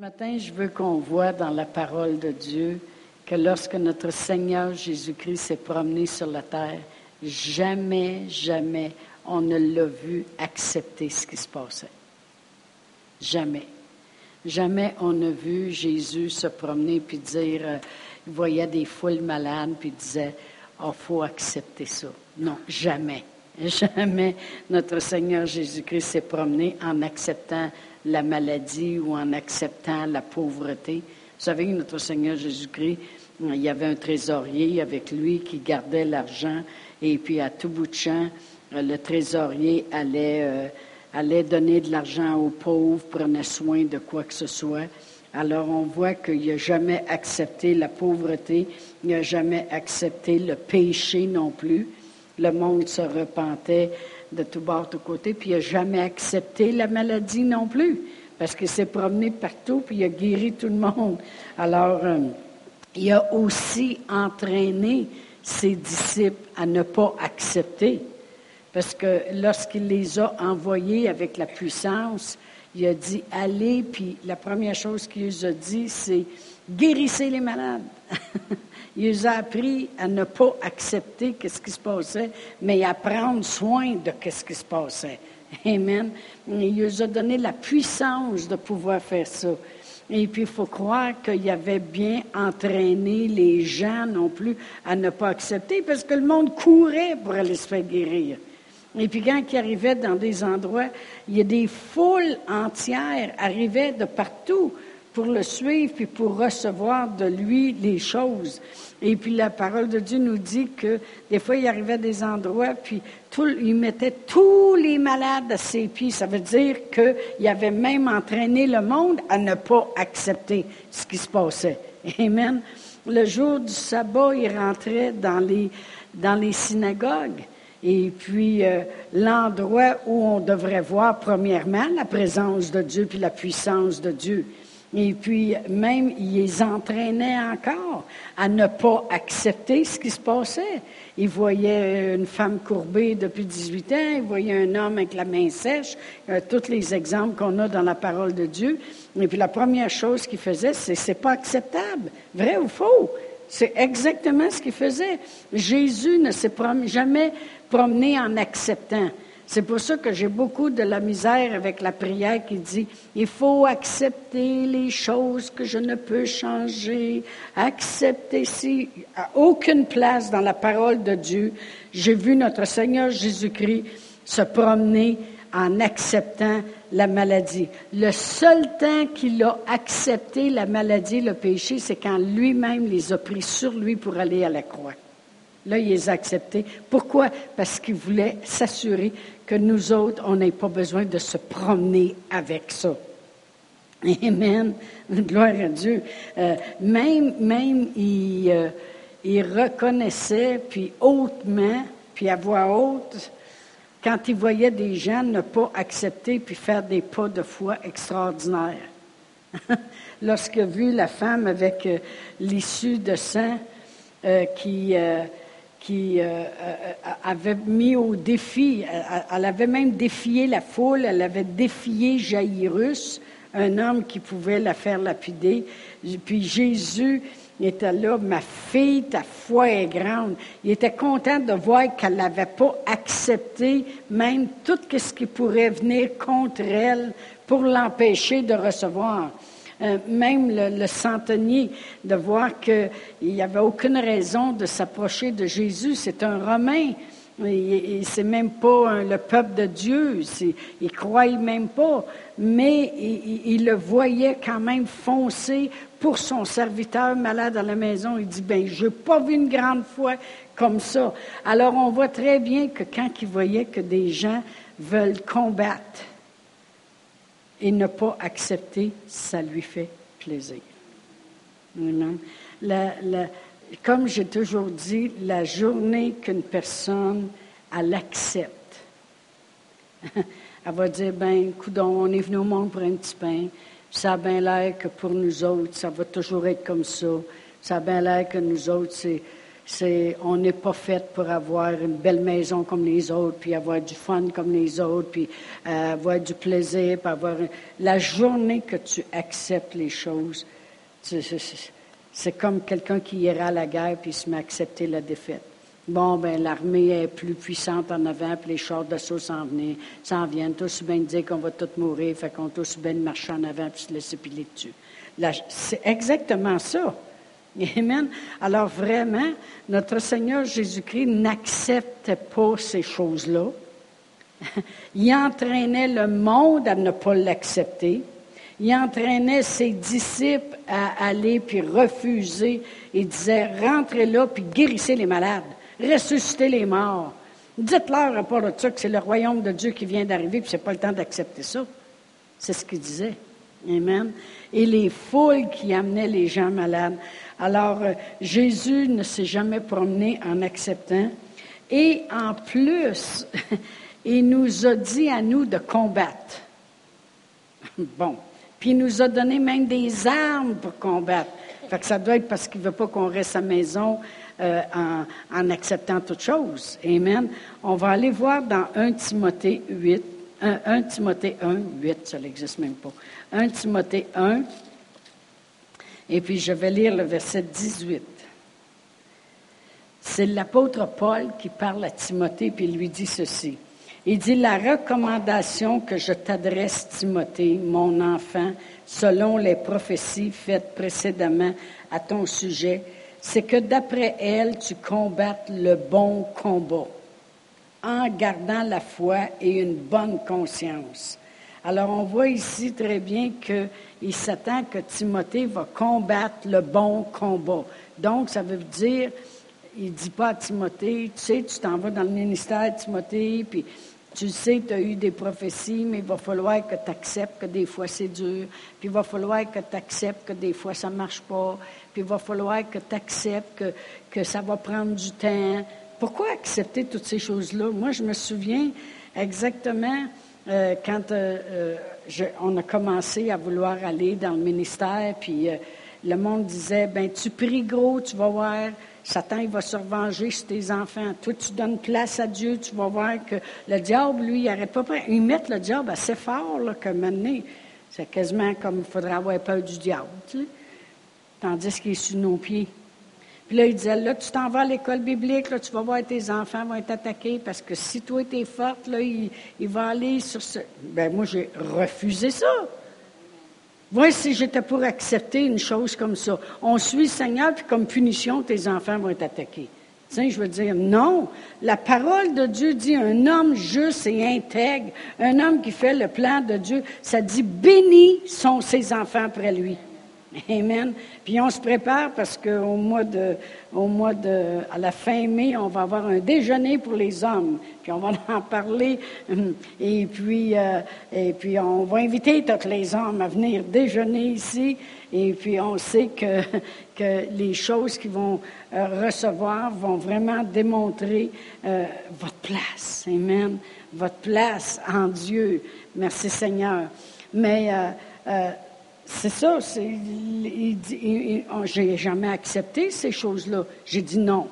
Ce matin, je veux qu'on voit dans la parole de Dieu que lorsque notre Seigneur Jésus-Christ s'est promené sur la terre, jamais, jamais on ne l'a vu accepter ce qui se passait. Jamais. Jamais on n'a vu Jésus se promener puis dire, euh, il voyait des foules malades puis disait, oh, faut accepter ça. Non, jamais. Jamais notre Seigneur Jésus-Christ s'est promené en acceptant la maladie ou en acceptant la pauvreté. Vous savez, notre Seigneur Jésus-Christ, il y avait un trésorier avec lui qui gardait l'argent et puis à tout bout de champ, le trésorier allait, euh, allait donner de l'argent aux pauvres, prenait soin de quoi que ce soit. Alors on voit qu'il n'a jamais accepté la pauvreté, il n'a jamais accepté le péché non plus. Le monde se repentait de tout bord, de tout côté, puis il n'a jamais accepté la maladie non plus, parce qu'il s'est promené partout, puis il a guéri tout le monde. Alors, euh, il a aussi entraîné ses disciples à ne pas accepter, parce que lorsqu'il les a envoyés avec la puissance, il a dit allez, puis la première chose qu'il a dit, c'est guérissez les malades. il les a appris à ne pas accepter ce qui se passait, mais à prendre soin de ce qui se passait. Amen. Il les a donné la puissance de pouvoir faire ça. Et puis, il faut croire qu'il avait bien entraîné les gens non plus à ne pas accepter, parce que le monde courait pour aller se faire guérir. Et puis quand il arrivait dans des endroits, il y a des foules entières arrivaient de partout pour le suivre puis pour recevoir de lui les choses. Et puis la parole de Dieu nous dit que des fois il arrivait à des endroits puis tout, il mettait tous les malades à ses pieds. Ça veut dire qu'il avait même entraîné le monde à ne pas accepter ce qui se passait. Amen. Le jour du sabbat, il rentrait dans les, dans les synagogues. Et puis, euh, l'endroit où on devrait voir premièrement la présence de Dieu puis la puissance de Dieu. Et puis, même, il les entraînait encore à ne pas accepter ce qui se passait. Il voyait une femme courbée depuis 18 ans, il voyait un homme avec la main sèche, euh, tous les exemples qu'on a dans la parole de Dieu. Et puis, la première chose qu'il faisait, c'est c'est pas acceptable. Vrai ou faux? C'est exactement ce qu'il faisait. Jésus ne s'est jamais promener en acceptant. C'est pour ça que j'ai beaucoup de la misère avec la prière qui dit, il faut accepter les choses que je ne peux changer, accepter si, à aucune place dans la parole de Dieu, j'ai vu notre Seigneur Jésus-Christ se promener en acceptant la maladie. Le seul temps qu'il a accepté la maladie, le péché, c'est quand lui-même les a pris sur lui pour aller à la croix. Là, il les a acceptés. Pourquoi? Parce qu'il voulait s'assurer que nous autres, on n'ait pas besoin de se promener avec ça. Amen. Gloire à Dieu. Euh, même, même, il, euh, il reconnaissait, puis hautement, puis à voix haute, quand il voyait des gens ne pas accepter puis faire des pas de foi extraordinaires. Lorsqu'il a vu la femme avec euh, l'issue de sang qui qui euh, euh, avait mis au défi, elle avait même défié la foule, elle avait défié Jairus, un homme qui pouvait la faire lapider. Puis Jésus était là, ma fille, ta foi est grande. Il était content de voir qu'elle n'avait pas accepté même tout ce qui pourrait venir contre elle pour l'empêcher de recevoir. Euh, même le, centenier, de voir qu'il n'y avait aucune raison de s'approcher de Jésus. C'est un Romain. Et, c'est même pas le peuple de Dieu. Il ne croyait même pas. Mais il, le voyait quand même foncer pour son serviteur malade à la maison. Il dit, ben, je n'ai pas vu une grande foi comme ça. Alors, on voit très bien que quand il voyait que des gens veulent combattre et ne pas accepter, ça lui fait plaisir. comme j'ai toujours dit, la journée qu'une personne, elle accepte, elle va dire, ben, coudon, on est venu au monde pour un petit pain, ça a bien l'air que pour nous autres, ça va toujours être comme ça. Ça a bien l'air que nous autres, c'est, on n'est pas fait pour avoir une belle maison comme les autres, puis avoir du fun comme les autres, puis euh, avoir du plaisir, puis avoir... La journée que tu acceptes les choses, c'est comme quelqu'un qui ira à la guerre puis se met à accepter la défaite. Bon, ben l'armée est plus puissante en avant, puis les chars d'assaut s'en s'en viennent. Tous bien dire qu'on va tous mourir, fait qu'on tous bien marcher en avant puis se laisser piler dessus. C'est exactement ça. Amen. Alors vraiment, notre Seigneur Jésus-Christ n'acceptait pas ces choses-là. Il entraînait le monde à ne pas l'accepter. Il entraînait ses disciples à aller puis refuser. Il disait, rentrez là puis guérissez les malades, ressuscitez les morts. Dites-leur à rapport de que c'est le royaume de Dieu qui vient d'arriver puis c'est pas le temps d'accepter ça. C'est ce qu'il disait. Amen. Et les foules qui amenaient les gens malades. Alors, euh, Jésus ne s'est jamais promené en acceptant. Et en plus, il nous a dit à nous de combattre. Bon. Puis il nous a donné même des armes pour combattre. Fait que ça doit être parce qu'il ne veut pas qu'on reste à la maison euh, en, acceptant toutes choses. Amen. On va aller voir dans 1 Timothée 8, 1, Timothée 1, 8, ça n'existe même pas. 1 Timothée 1, et puis je vais lire le verset 18. C'est l'apôtre Paul qui parle à Timothée, puis il lui dit ceci. Il dit, la recommandation que je t'adresse, Timothée, mon enfant, selon les prophéties faites précédemment à ton sujet, c'est que d'après elles, tu combattes le bon combat, en gardant la foi et une bonne conscience. Alors, on voit ici très bien qu'il s'attend que Timothée va combattre le bon combat. Donc, ça veut dire, il ne dit pas à Timothée, tu sais, tu t'en vas dans le ministère, Timothée, puis tu sais, tu as eu des prophéties, mais il va falloir que tu acceptes que des fois c'est dur, puis il va falloir que tu acceptes que des fois ça ne marche pas, puis il va falloir que tu acceptes que, que ça va prendre du temps. Pourquoi accepter toutes ces choses-là? Moi, je me souviens exactement euh, quand euh, euh, on a commencé à vouloir aller dans le ministère, puis le monde disait, ben tu pries gros, tu vas voir, Satan il va se revenger sur tes enfants. Toi, tu donnes place à Dieu, tu vas voir que le diable, lui, il n'arrête pas. Il met le diable assez fort, là, que maintenant, c'est quasiment comme il faudrait avoir peur du diable, tu sais. Tandis qu'il est sous nos pieds. Puis là, il disait, là, tu t'en vas à l'école biblique, là, tu vas voir tes enfants vont être attaqués parce que si toi, tu es forte, là, il, va aller sur ce... Ben moi, j'ai refusé ça. Voici si j'étais pour accepter une chose comme ça. On suit le Seigneur, puis comme punition, tes enfants vont être attaqués. sais, je veux dire, non. La parole de Dieu dit un homme juste et intègre, un homme qui fait le plan de Dieu, ça dit bénis sont ses enfants après lui. Amen. Puis on se prépare parce qu'au mois de, au mois de, à la fin mai, on va avoir un déjeuner pour les hommes. Puis on va en parler. Et puis, euh, et puis on va inviter tous les hommes à venir déjeuner ici. Et puis on sait que, que les choses qu'ils vont euh, recevoir vont vraiment démontrer euh, votre place. Amen. Votre place en Dieu. Merci Seigneur. Mais c'est ça. J'ai jamais accepté ces choses-là. J'ai dit non.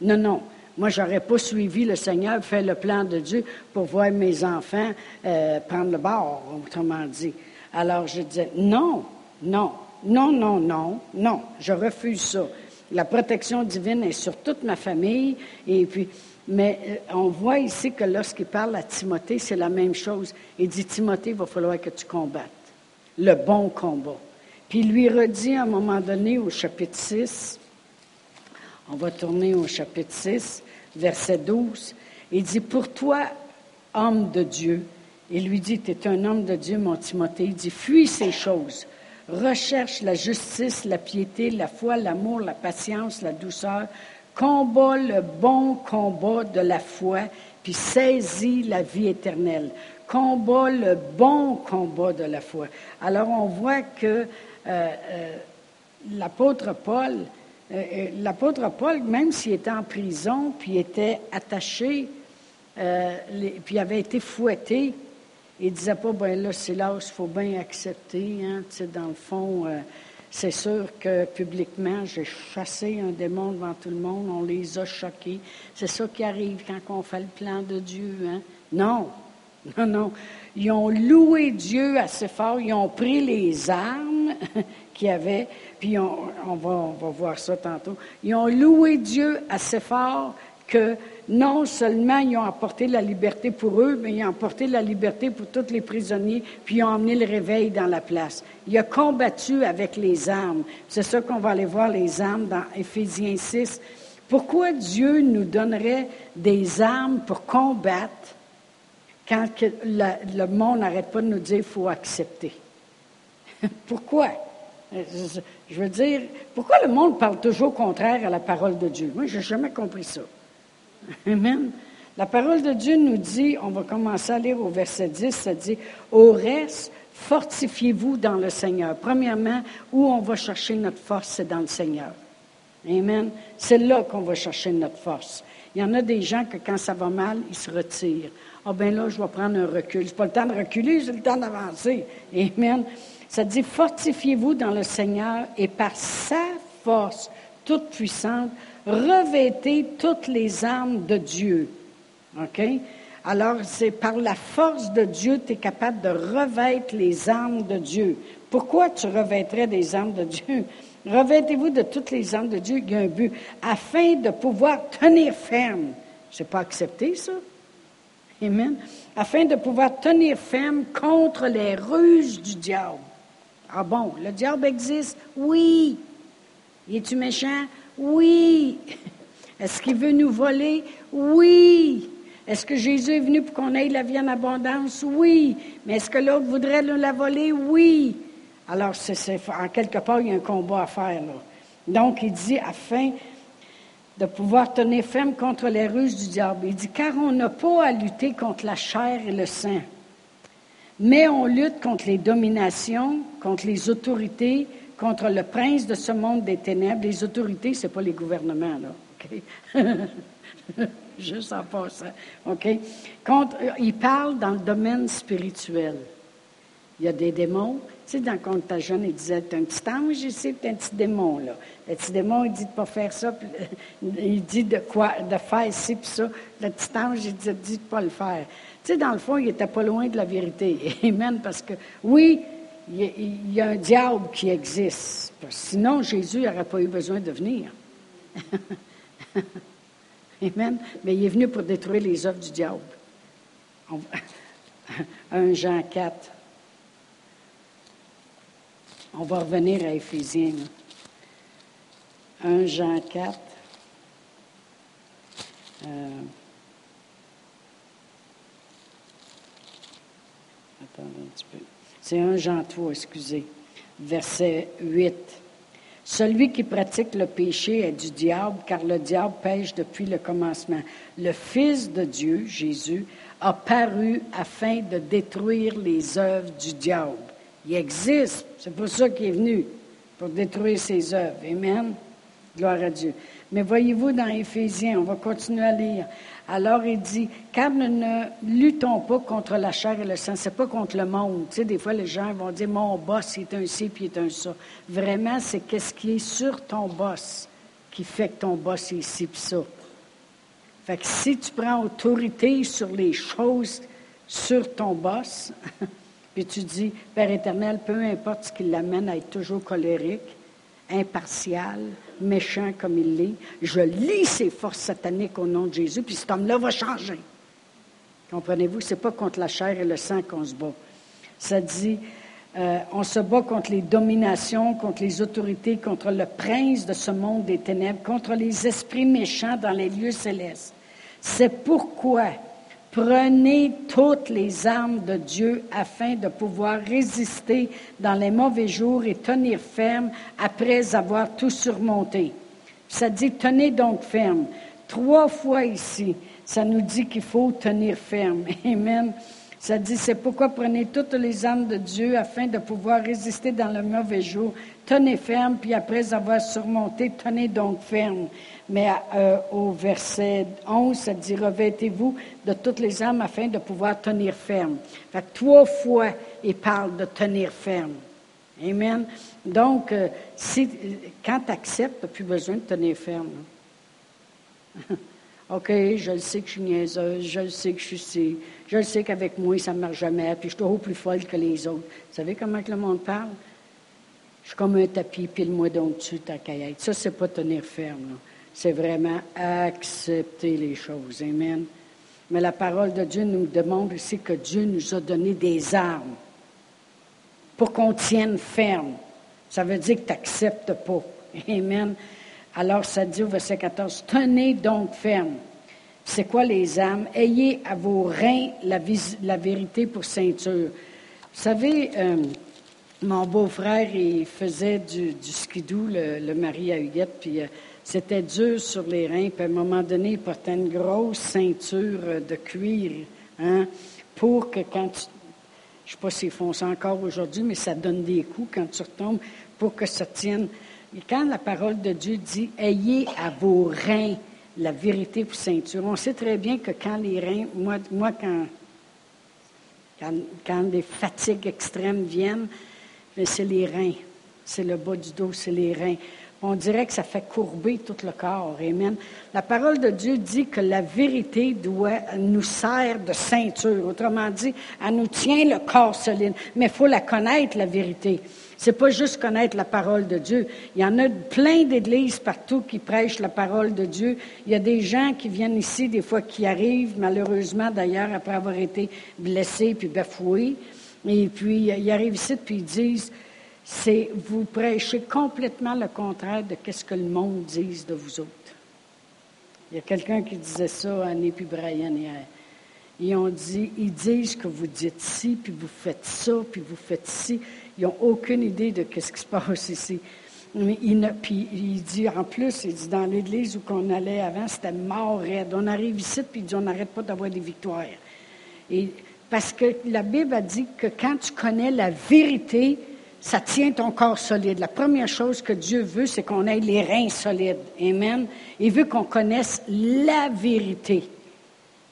Non, non. Moi, j'aurais pas suivi le Seigneur, fait le plan de Dieu pour voir mes enfants euh, prendre le bord, autrement dit. Alors, je disais non, non, non, non, non, non. Je refuse ça. La protection divine est sur toute ma famille. Mais euh, on voit ici que lorsqu'il parle à Timothée, c'est la même chose. Il dit Timothée, il va falloir que tu combattes le bon combat. Puis il lui redit à un moment donné au chapitre 6, on va tourner au chapitre 6, verset 12, il dit, pour toi, homme de Dieu, il lui dit, tu es un homme de Dieu, mon Timothée, il dit, fuis ces choses, recherche la justice, la piété, la foi, l'amour, la patience, la douceur, combat le bon combat de la foi, puis saisis la vie éternelle combat le bon combat de la foi. Alors on voit que euh, euh, l'apôtre Paul, euh, l'apôtre Paul, même s'il était en prison, puis était attaché, puis avait été fouetté, il disait pas, ben là, c'est là il faut bien accepter, hein, dans le fond, c'est sûr que publiquement, j'ai chassé un démon devant tout le monde, on les a choqués. C'est ça qui arrive quand on fait le plan de Dieu. Hein? Non, non, non. Ils ont loué Dieu assez fort, ils ont pris les armes qu'il y avait, puis on, va voir ça tantôt. Ils ont loué Dieu assez fort que non seulement ils ont apporté la liberté pour eux, mais ils ont apporté la liberté pour tous les prisonniers, puis ils ont emmené le réveil dans la place. Il a combattu avec les armes. C'est ça qu'on va aller voir les armes dans Éphésiens 6. Pourquoi Dieu nous donnerait des armes pour combattre quand le monde n'arrête pas de nous dire qu'il faut accepter? pourquoi? Je veux dire, pourquoi le monde parle toujours contraire à la parole de Dieu? Moi, je n'ai jamais compris ça. Amen. La parole de Dieu nous dit, on va commencer à lire au verset 10, ça dit, au reste, fortifiez-vous dans le Seigneur. Premièrement, où on va chercher notre force, c'est dans le Seigneur. Amen. C'est là qu'on va chercher notre force. Il y en a des gens que quand ça va mal, ils se retirent. Ah ben là, je vais prendre un recul. C'est pas le temps de reculer, c'est le temps d'avancer. Amen. Ça dit, fortifiez-vous dans le Seigneur et par sa force toute puissante, revêtez toutes les armes de Dieu. OK? Alors, c'est par la force de Dieu, tu es capable de revêtir les armes de Dieu. Pourquoi tu revêtrais des armes de Dieu? Revêtez-vous de toutes les armes de Dieu, il y a un but, afin de pouvoir tenir ferme. C'est pas accepté, ça? Afin de pouvoir tenir ferme contre les ruses du diable. Ah bon, le diable existe? Oui. Es-tu méchant? Oui. Est-ce qu'il veut nous voler? Oui. Est-ce que Jésus est venu pour qu'on ait la vie en abondance? Oui. Mais est-ce que l'autre voudrait nous la voler? Oui. Alors, en quelque part, il y a un combat à faire. Là. Donc, il dit, afin de pouvoir tenir ferme contre les ruses du diable. Il dit, car on n'a pas à lutter contre la chair et le sang, mais on lutte contre les dominations, contre les autorités, contre le prince de ce monde des ténèbres. Les autorités, ce n'est pas les gouvernements, là. OK? Juste en passant. OK? Contre, il parle dans le domaine spirituel. Il y a des démons. Tu sais, dans, jeune, il disait Tu un petit ange ici, puis un petit démon, là. Le petit démon, il dit de ne pas faire ça, puis, il dit de quoi, de faire ci, puis ça. Le petit ange, il dit, dit de ne pas le faire. Tu sais, dans le fond, il n'était pas loin de la vérité. Amen, parce que, oui, il y, a un diable qui existe. Sinon, Jésus n'aurait pas eu besoin de venir. Amen. Mais il est venu pour détruire les œuvres du diable. 1 Jean 4. On va revenir à Éphésiens. 1 Jean 4. Euh, attendez un petit peu. C'est un Jean 3, excusez. Verset 8. Celui qui pratique le péché est du diable, car le diable pêche depuis le commencement. Le Fils de Dieu, Jésus, a paru afin de détruire les œuvres du diable. Il existe, c'est pour ça qu'il est venu, pour détruire ses œuvres. Amen. Gloire à Dieu. Mais voyez-vous dans Éphésiens, on va continuer à lire. Alors il dit, car nous ne luttons pas contre la chair et le sang, c'est pas contre le monde. Tu des fois les gens vont dire, mon boss est un ci puis est un ça. Vraiment, c'est qu'est-ce qui est sur ton boss qui fait que ton boss est ci puis ça. Fait si tu prends autorité sur les choses sur ton boss, puis tu dis, Père éternel, peu importe ce qui l'amène à être toujours colérique, impartial, méchant comme il l'est. Je lis ces forces sataniques au nom de Jésus, puis cet homme-là va changer. Comprenez-vous? Ce n'est pas contre la chair et le sang qu'on se bat. Ça dit, euh, on se bat contre les dominations, contre les autorités, contre le prince de ce monde des ténèbres, contre les esprits méchants dans les lieux célestes. C'est pourquoi Prenez toutes les armes de Dieu afin de pouvoir résister dans les mauvais jours et tenir ferme après avoir tout surmonté. Ça dit tenez donc ferme. Trois fois ici, ça nous dit qu'il faut tenir ferme. Amen. Ça dit, c'est pourquoi prenez toutes les armes de Dieu afin de pouvoir résister dans le mauvais jour. Tenez ferme, puis après avoir surmonté, tenez donc ferme. Mais euh, au verset 11, ça dit, revêtez-vous de toutes les armes afin de pouvoir tenir ferme. Fait trois fois, il parle de tenir ferme. Amen. Donc, euh, quand tu acceptes, tu n'as plus besoin de tenir ferme. OK, je le sais que je suis niaiseuse, je le sais que je suis ci, je le sais qu'avec moi, ça ne marche jamais, puis je suis toujours plus folle que les autres. Vous savez comment le monde parle? Je suis comme un tapis, pile-moi donc dessus ta caillette. Ça, c'est pas tenir ferme. C'est vraiment accepter les choses. Amen. Mais la parole de Dieu nous demande aussi que Dieu nous a donné des armes pour qu'on tienne ferme. Ça veut dire que tu n'acceptes pas. Amen. Alors, ça dit au verset 14, tenez donc ferme. C'est quoi les âmes? Ayez à vos reins la, vérité pour ceinture. Vous savez, euh, mon beau-frère, il faisait du, du skidoo, le, mari à Huguette, euh, c'était dur sur les reins. Puis à un moment donné, il portait une grosse ceinture de cuir, hein, pour que quand tu, je ne sais pas s'ils font ça encore aujourd'hui, mais ça donne des coups quand tu retombes pour que ça tienne. Et quand la parole de Dieu dit Ayez à vos reins la vérité pour ceinture, on sait très bien que quand les reins, moi, moi quand, quand, fatigues extrêmes viennent, c'est les reins. C'est le bas du dos, c'est les reins. On dirait que ça fait courber tout le corps. Amen. La parole de Dieu dit que la vérité doit nous sert de ceinture. Autrement dit, elle nous tient le corps solide. Mais il faut la connaître, la vérité. C'est pas juste connaître la parole de Dieu. Il y en a plein d'églises partout qui prêchent la parole de Dieu. Il y a des gens qui viennent ici, des fois qui arrivent, malheureusement d'ailleurs, après avoir été blessés puis bafoués. Et puis, ils arrivent ici puis ils disent, c'est vous prêchez complètement le contraire de ce que le monde dit de vous autres. Il y a quelqu'un qui disait ça à Annie puis Brian hier. Ils ont dit, ils disent que vous dites ci, puis vous faites ça, puis vous faites ci. Ils n'ont aucune idée de ce qui se passe ici. Mais il, puis il dit en plus, il dit dans l'église où on allait avant, c'était mort raide. On arrive ici, puis il dit on n'arrête pas d'avoir des victoires. Et, parce que la Bible a dit que quand tu connais la vérité, ça tient ton corps solide. La première chose que Dieu veut, c'est qu'on ait les reins solides. Amen. Il veut qu'on connaisse la vérité.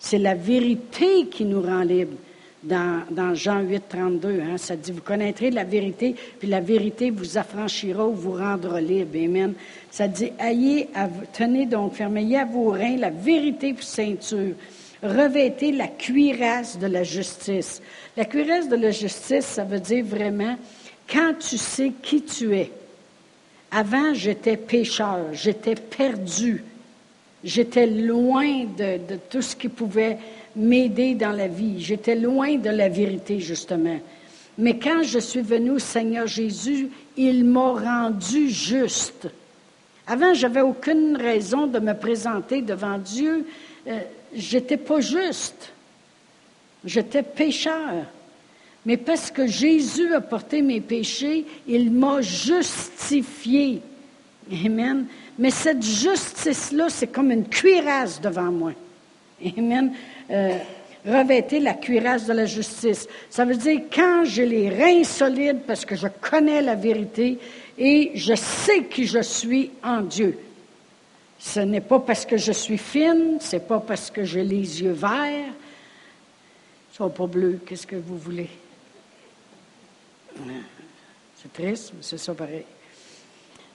C'est la vérité qui nous rend libres. Dans, Jean 8, 32, hein, ça dit, vous connaîtrez la vérité, puis la vérité vous affranchira ou vous rendra libre. Amen. Ça dit, ayez, tenez donc ferme, ayez à vos reins la vérité pour ceinture. Revêtez la cuirasse de la justice. La cuirasse de la justice, ça veut dire vraiment quand tu sais qui tu es, avant j'étais pécheur, j'étais perdu, j'étais loin de, tout ce qui pouvait m'aider dans la vie, j'étais loin de la vérité justement. Mais quand je suis venu au Seigneur Jésus, il m'a rendu juste. Avant, j'avais aucune raison de me présenter devant Dieu. Euh, j'étais pas juste. J'étais pécheur. Mais parce que Jésus a porté mes péchés, il m'a justifié. Amen. Mais cette justice-là, c'est comme une cuirasse devant moi. Amen. Euh, revêter la cuirasse de la justice. Ça veut dire quand j'ai les reins solides parce que je connais la vérité et je sais qui je suis en Dieu. Ce n'est pas parce que je suis fine, c'est pas parce que j'ai les yeux verts, ils sont pas bleus, qu'est-ce que vous voulez? C'est triste, mais c'est ça pareil.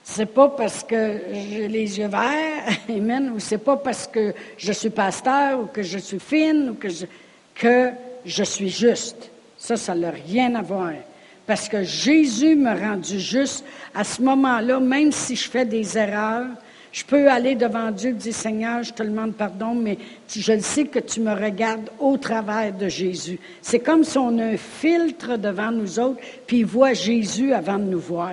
C'est pas parce que j'ai les yeux verts, amen, ou c'est pas parce que je suis pasteur ou que je suis fine ou que je, que je suis juste. Ça, ça n'a rien à voir. Parce que Jésus m'a rendu juste. À ce moment-là, même si je fais des erreurs, je peux aller devant Dieu et dire, Seigneur, je te demande pardon, mais je le sais que tu me regardes au travers de Jésus. C'est comme si on a un filtre devant nous autres, puis il voit Jésus avant de nous voir.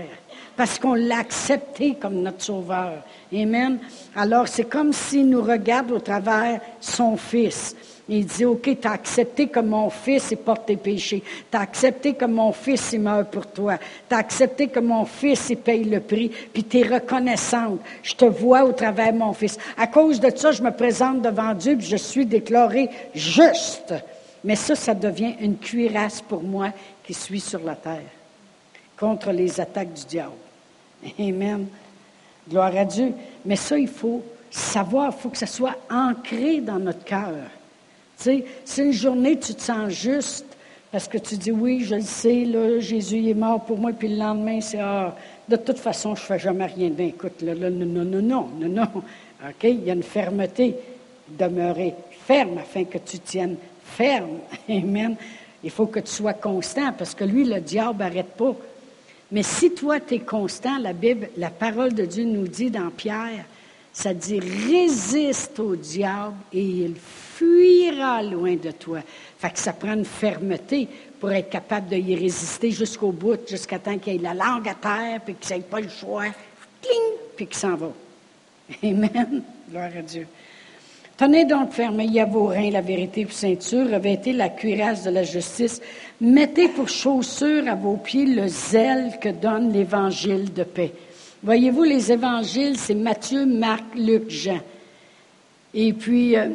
Parce qu'on l'a accepté comme notre sauveur. Amen. Alors, c'est comme s'il nous regarde au travers son Fils. Il dit, OK, tu as accepté que mon fils il porte tes péchés. Tu as accepté que mon fils il meurt pour toi. Tu as accepté que mon fils il paye le prix. Puis tu es reconnaissante. Je te vois au travers de mon fils. À cause de ça, je me présente devant Dieu puis je suis déclaré juste. Mais ça, ça devient une cuirasse pour moi qui suis sur la terre contre les attaques du diable. Amen. Gloire à Dieu. Mais ça, il faut savoir, il faut que ça soit ancré dans notre cœur. Sais, si une journée tu te sens juste, Parce que tu dis, oui, je le sais, là, Jésus est mort pour moi, puis le lendemain, c'est, ah, de toute façon, je ne fais jamais rien de bien. Écoute, là, là, non, non, non, non, non, non. OK? Il y a une fermeté. Demeurer ferme afin que tu tiennes ferme. Amen. Il faut que tu sois constant parce que lui, le diable n'arrête pas. Mais si toi, tu es constant, la Bible, la parole de Dieu nous dit dans Pierre, ça dit résiste au diable et il fuira loin de toi. Fait que ça prend une fermeté pour être capable de y résister jusqu'au bout, jusqu'à temps qu'il ait la langue à terre, puis qu'il n'ait pas le choix, puis qu'il s'en va. Amen. Gloire à Dieu. Tenez donc ferme, y a vos reins la vérité pour ceinture, revêtez la cuirasse de la justice, mettez pour chaussure à vos pieds le zèle que donne l'évangile de paix. Voyez-vous, les évangiles, c'est Matthieu, Marc, Luc, Jean. Et puis, euh,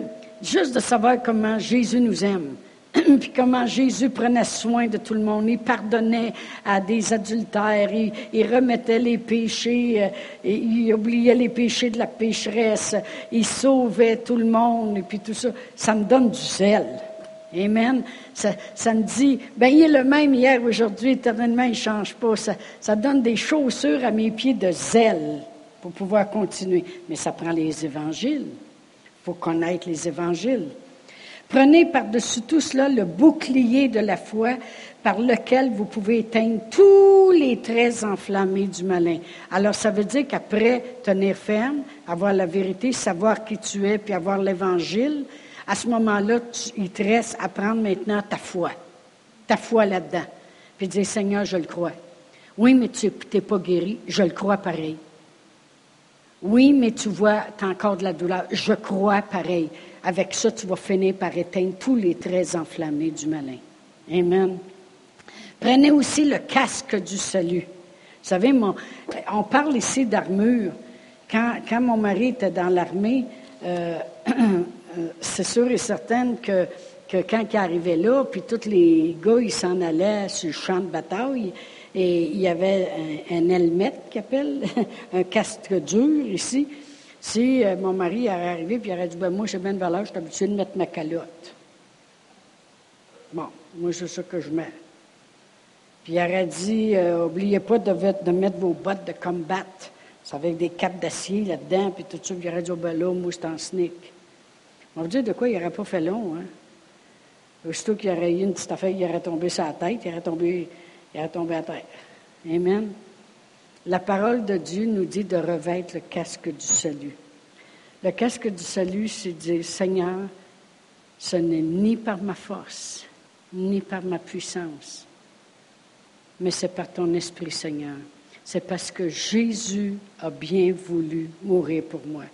juste de savoir comment Jésus nous aime. puis comment Jésus prenait soin de tout le monde. Il pardonnait à des adultères, il, remettait les péchés, euh, il oubliait les péchés de la pécheresse, il sauvait tout le monde, et puis tout ça. Ça me donne du zèle. Amen. Ça, me dit, ben il est le même hier, aujourd'hui, éternellement, il ne change pas. Ça, ça donne des chaussures à mes pieds de zèle pour pouvoir continuer. Mais ça prend les évangiles. Connaître les évangiles. Prenez par-dessus tout cela le bouclier de la foi par lequel vous pouvez éteindre tous les traits enflammés du malin. Alors, ça veut dire qu'après tenir ferme, avoir la vérité, savoir qui tu es, puis avoir l'Évangile, à ce moment-là, il te reste à prendre maintenant ta foi, ta foi là-dedans. Puis dire, Seigneur, je le crois. Oui, mais tu n'es pas guéri, je le crois pareil. Oui, mais tu vois, tu as encore de la douleur, je crois pareil. Avec ça, tu vas finir par éteindre tous les traits enflammés du malin. Amen. Prenez aussi le casque du salut. Vous savez, on parle ici d'armure. Quand, mon mari était dans l'armée, euh, euh, c'est sûr et certain que, quand il arrivait là, puis tous les gars, ils s'en allaient sur le champ de bataille, et il y avait un, helmet qu'il appelle, un casque dur ici. Si euh, mon mari est arrivé et il aurait dit ben, Moi, j'ai bien de valeur, je suis habitué de mettre ma calotte. Bon, moi, c'est ça que je mets. Puis il aurait dit euh, pas de, mettre vos bottes de combat. C'est avec des capes d'acier là-dedans, puis tout ça. Puis il aurait dit oh, ben là, moi, c'est en sneak. On va dire de quoi il n'aurait pas fait long. Hein? Aussitôt qu'il aurait eu une petite affaire, il aurait tombé la tête, il aurait tombé, il aurait tombé à terre. Amen. La parole de Dieu nous dit de revêtre le casque du salut. Le casque du salut, c'est dire, Seigneur, ce n'est ni par ma force, ni par ma puissance, mais c'est par ton Esprit, Seigneur. C'est parce que Jésus a bien voulu mourir pour moi.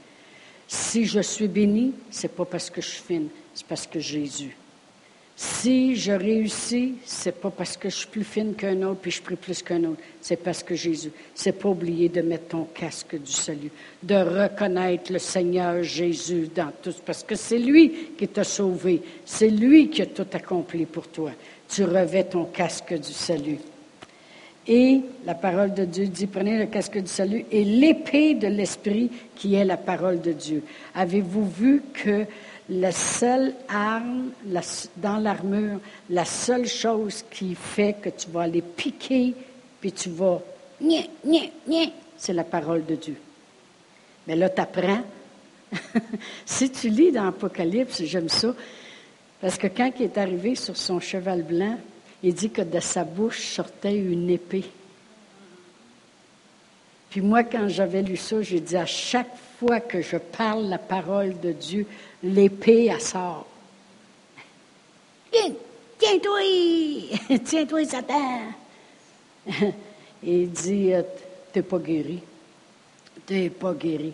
Si je suis béni, c'est pas parce que je suis fine, c'est parce que Jésus. Si je réussis, c'est pas parce que je suis plus fine qu'un autre puis je prie plus qu'un autre. C'est parce que Jésus. C'est pas oublier de mettre ton casque du salut, de reconnaître le Seigneur Jésus dans tout, parce que c'est lui qui t'a sauvé. C'est lui qui a tout accompli pour toi. Tu revêts ton casque du salut. Et la parole de Dieu dit, prenez le casque du salut et l'épée de l'Esprit qui est la parole de Dieu. Avez-vous vu que la seule arme dans l'armure, la seule chose qui fait que tu vas aller piquer, puis tu vas, c'est la parole de Dieu. Mais là, tu apprends. si tu lis dans Apocalypse, j'aime ça, parce que quand il est arrivé sur son cheval blanc, il dit que de sa bouche sortait une épée. Puis moi, quand j'avais lu ça, j'ai dit à chaque fois que je parle la parole de Dieu, l'épée, elle sort. Tiens-toi! Tiens-toi, Satan! Et il dit, euh, t'es pas guéri. T'es pas guéri.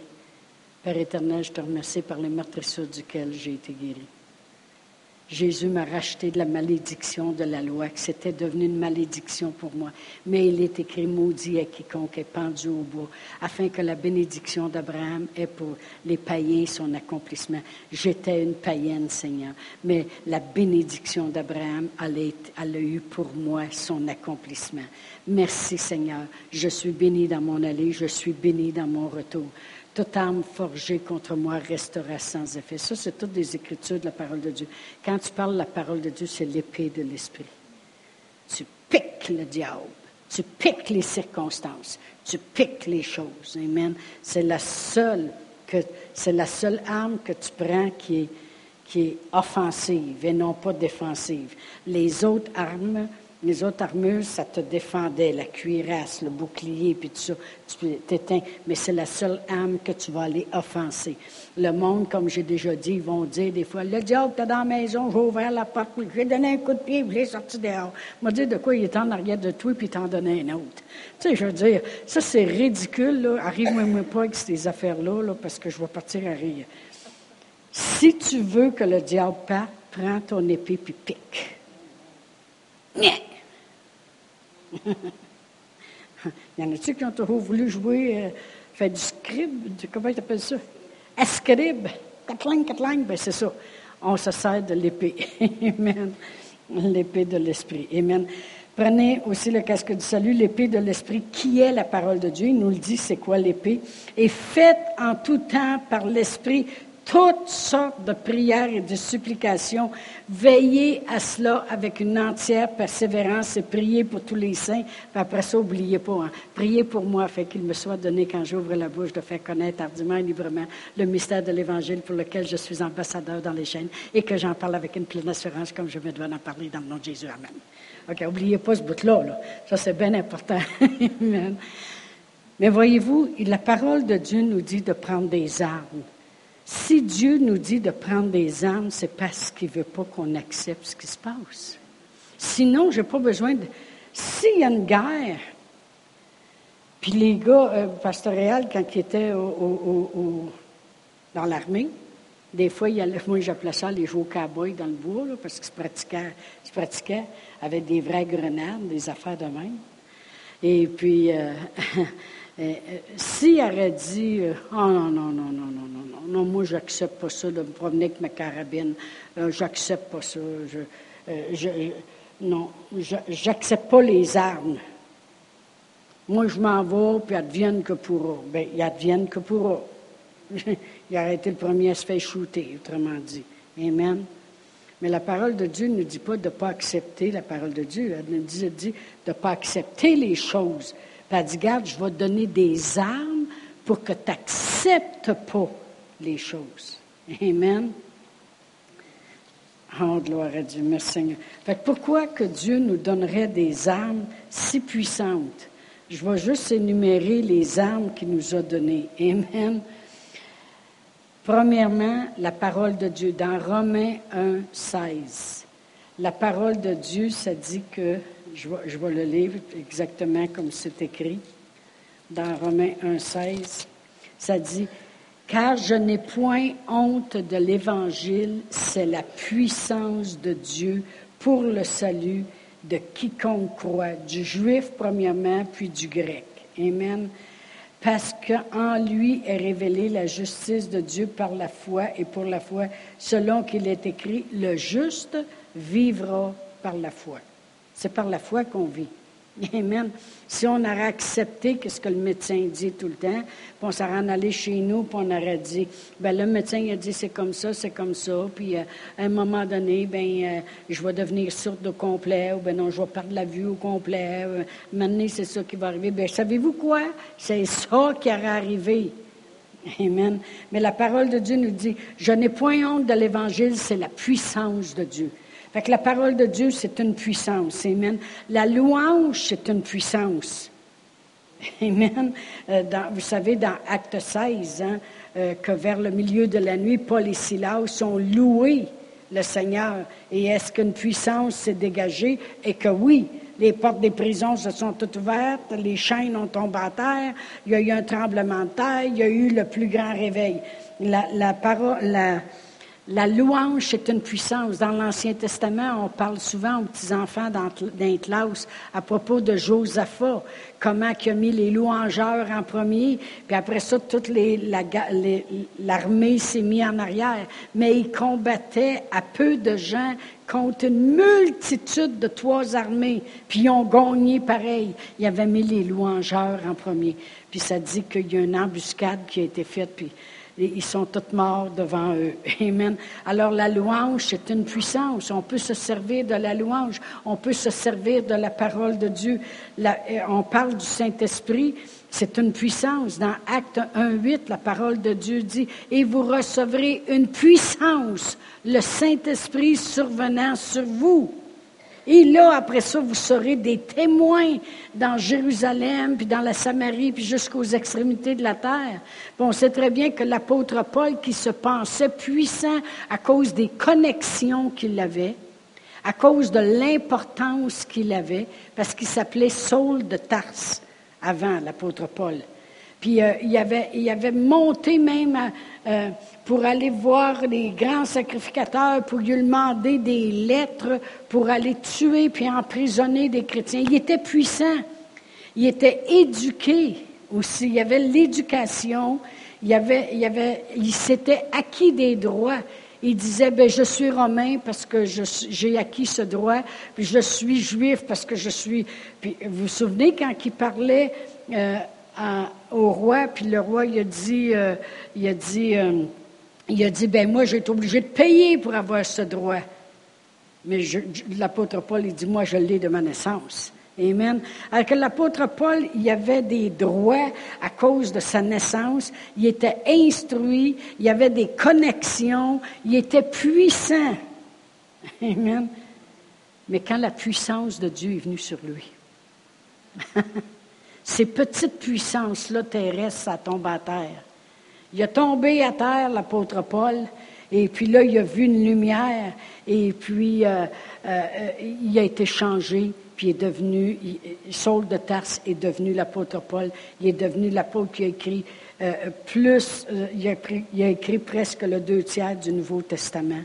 Père éternel, je te remercie par les meurtrissures duquel j'ai été guéri. Jésus m'a racheté de la malédiction de la loi, que c'était devenu une malédiction pour moi. Mais il est écrit maudit à quiconque est pendu au bois, afin que la bénédiction d'Abraham ait pour les païens son accomplissement. J'étais une païenne, Seigneur, mais la bénédiction d'Abraham, elle, a eu pour moi son accomplissement. Merci, Seigneur. Je suis béni dans mon allée, je suis béni dans mon retour. Toute arme forgée contre moi restera sans effet. Ça, c'est toutes des écritures de la parole de Dieu. Quand tu parles de la parole de Dieu, c'est l'épée de l'Esprit. tu piques le diable, tu piques les circonstances, tu piques les choses. Amen. C'est la seule que c'est la seule arme que tu prends qui est, qui est offensive et non pas défensive. Les autres armes les autres armures, ça te défendait, la cuirasse, le bouclier, puis tout ça, tu t'éteins. Mais c'est la seule âme que tu vas aller offenser. Le monde, comme j'ai déjà dit, ils vont dire des fois, le diable t'es dans la maison, j'ai ouvert la porte, j'ai donné un coup de pied, puis j'ai sorti dehors. M'a dit de quoi il est en arrière de toi, puis t'en donné un autre. Tu sais, je veux dire, ça c'est ridicule, là. Arrive-moi pas avec ces affaires-là, là, parce que je vais partir à rire. Si tu veux que le diable parte, prends ton épée puis pique. Il y en a-tu qui ont toujours voulu jouer, euh, faire du scribe, comment tu appelles ça? Escribe, catling, catling, ben c'est ça. On se sert de l'épée. Amen. L'épée de l'esprit. Amen. Prenez aussi le casque du salut, l'épée de l'esprit, qui est la parole de Dieu. Il nous le dit, c'est quoi l'épée? Et faites en tout temps par l'esprit toutes sortes de prières et de supplications. Veillez à cela avec une entière persévérance et priez pour tous les saints. Puis après ça, n'oubliez pas, hein, priez pour moi, afin qu'il me soit donné, quand j'ouvre la bouche, de faire connaître hardiment et librement le mystère de l'Évangile pour lequel je suis ambassadeur dans les chaînes et que j'en parle avec une pleine assurance comme je vais devoir en parler dans le nom de Jésus. Amen. OK, n'oubliez pas ce bout-là. Là. Ça, c'est bien important. Mais voyez-vous, la parole de Dieu nous dit de prendre des armes. Si Dieu nous dit de prendre des armes, c'est parce qu'il ne veut pas qu'on accepte ce qui se passe. Sinon, je n'ai pas besoin de... S'il y a une guerre, puis les gars, euh, pastoral, quand ils étaient dans l'armée, des fois, il moi j'appelais ça les joueurs cowboys dans le bois, parce qu'ils se pratiquaient, pratiquaient avec des vraies grenades, des affaires de même. Et puis, euh, Euh, si aurait dit euh, Oh non, non, non, non, non, non, non, non moi, j'accepte pas ça de me promener avec ma carabine, euh, j'accepte pas ça, je, euh, je non, j'accepte pas les armes. Moi, je m'en vais, puis advienne que pour eux Bien, il advienne que pour eux il aurait été le premier à se faire shooter, autrement dit. Amen. Mais la parole de Dieu ne dit pas de ne pas accepter la parole de Dieu. Elle nous dit, dit de ne pas accepter les choses puis elle dit, garde, je vais te donner des armes pour que tu n'acceptes pas les choses. Amen. Oh, gloire à Dieu. Merci Seigneur. Fait pourquoi que Dieu nous donnerait des armes si puissantes? Je vais juste énumérer les armes qu'il nous a données. Amen. Premièrement, la parole de Dieu. Dans Romains 1, 16, la parole de Dieu, ça dit que je vais, le lire exactement comme c'est écrit dans Romains 1,16. Ça dit Car je n'ai point honte de l'Évangile, c'est la puissance de Dieu pour le salut de quiconque croit, du juif premièrement, puis du grec. Amen. Parce qu'en lui est révélée la justice de Dieu par la foi et pour la foi, selon qu'il est écrit, le juste vivra par la foi. C'est par la foi qu'on vit. Amen. Si on aurait accepté ce que le médecin dit tout le temps, puis on s'aurait en allé chez nous, puis on aurait dit, ben le médecin a dit c'est comme ça, c'est comme ça, puis euh, à un moment donné, ben euh, je vais devenir sourde au complet, ou ben non, je vais perdre la vue au complet. Maintenant, c'est ça qui va arriver. Ben savez-vous quoi? C'est ça qui aurait arrivé. Amen. Mais la parole de Dieu nous dit, je n'ai point honte de l'Évangile, c'est la puissance de Dieu. Fait que la parole de Dieu, c'est une puissance. Amen. La louange, c'est une puissance. Amen. Euh, vous savez, dans Acte 16, hein, euh, que vers le milieu de la nuit, Paul et Silas ont loué le Seigneur. Et est-ce qu'une puissance s'est dégagée? Et que oui, les portes des prisons se sont toutes ouvertes, les chaînes ont tombé à terre, il y a eu un tremblement de terre, il y a eu le plus grand réveil. La, la parole, la, la louange, c'est une puissance. Dans l'Ancien Testament, on parle souvent aux petits-enfants classe à propos de Josaphat, comment il a mis les louangeurs en premier, puis après ça, toute l'armée s'est mise en arrière. Mais il combattait à peu de gens contre une multitude de trois armées, puis ils ont gagné pareil. Il avait mis les louangeurs en premier. Puis ça dit qu'il y a une embuscade qui a été faite, ils sont tous morts devant eux. Amen. Alors la louange, c'est une puissance. On peut se servir de la louange. On peut se servir de la parole de Dieu. on parle du Saint-Esprit. C'est une puissance. Dans Acte 1.8, la parole de Dieu dit, et vous recevrez une puissance, le Saint-Esprit survenant sur vous. Et là, après ça, vous serez des témoins dans Jérusalem, puis dans la Samarie, puis jusqu'aux extrémités de la terre. on sait très bien que l'apôtre Paul, qui se pensait puissant à cause des connexions qu'il avait, à cause de l'importance qu'il avait, parce qu'il s'appelait Saul de Tarse avant l'apôtre Paul. Puis euh, il, avait, monté même euh, pour aller voir les grands sacrificateurs, pour lui demander des lettres, pour aller tuer puis emprisonner des chrétiens. Il était puissant. Il était éduqué aussi. Il y avait l'éducation. Il, avait, il, avait, il s'était acquis des droits. Il disait, ben, je suis romain parce que j'ai acquis ce droit, puis je suis juif parce que je suis... Puis vous vous souvenez quand il parlait euh, au roi, puis le roi, il a dit, euh, il a dit, euh, il a dit, ben moi, j'ai été obligé de payer pour avoir ce droit. Mais l'apôtre Paul, il dit, moi, je l'ai de ma naissance. Amen. Alors que l'apôtre Paul, il avait des droits à cause de sa naissance. Il était instruit, il avait des connexions, il était puissant. Amen. Mais quand la puissance de Dieu est venue sur lui, ces petites puissances-là terrestres, ça tombe à terre. Il a tombé à terre, l'apôtre Paul, et puis là, il a vu une lumière, et puis euh, euh, il a été changé, puis il est devenu, Saul de Tarse est devenu l'apôtre Paul, il est devenu l'apôtre qui a écrit euh, plus, il a, il, écrit presque le deux tiers du Nouveau Testament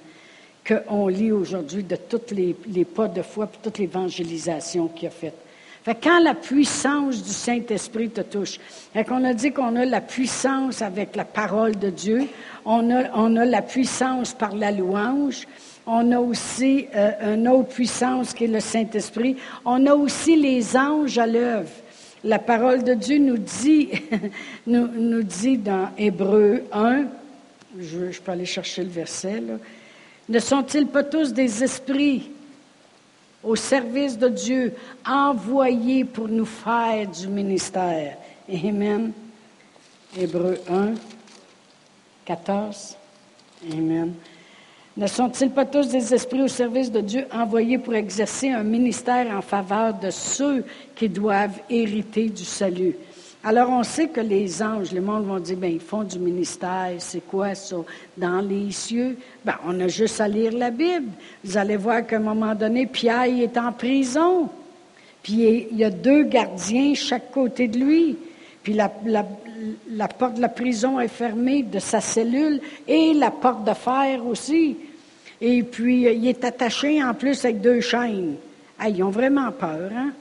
qu'on lit aujourd'hui de tous les, les, pas de foi, puis toute l'évangélisation qu'il a faite quand la puissance du Saint-Esprit te touche, on a dit qu'on a la puissance avec la parole de Dieu, on a, la puissance par la louange, on a aussi euh, une autre puissance qui est le Saint-Esprit, on a aussi les anges à l'œuvre. La parole de Dieu nous dit, dans Hébreu 1, je, peux aller chercher le verset, ne sont-ils pas tous des esprits? Au service de Dieu, envoyé pour nous faire du ministère. Amen. Hébreu 1, 14. Amen. Ne sont-ils pas tous des esprits au service de Dieu envoyés pour exercer un ministère en faveur de ceux qui doivent hériter du salut? Alors, on sait que les anges, le monde vont dire, ben, ils font du ministère, c'est quoi ça? Dans les cieux? Ben, on a juste à lire la Bible. Vous allez voir qu'à un moment donné, Pierre est en prison. Puis il y a deux gardiens chaque côté de lui. Puis la, la porte de la prison est fermée de sa cellule et la porte de fer aussi. Et puis, il est attaché en plus avec deux chaînes. Ah, ils ont vraiment peur, hein?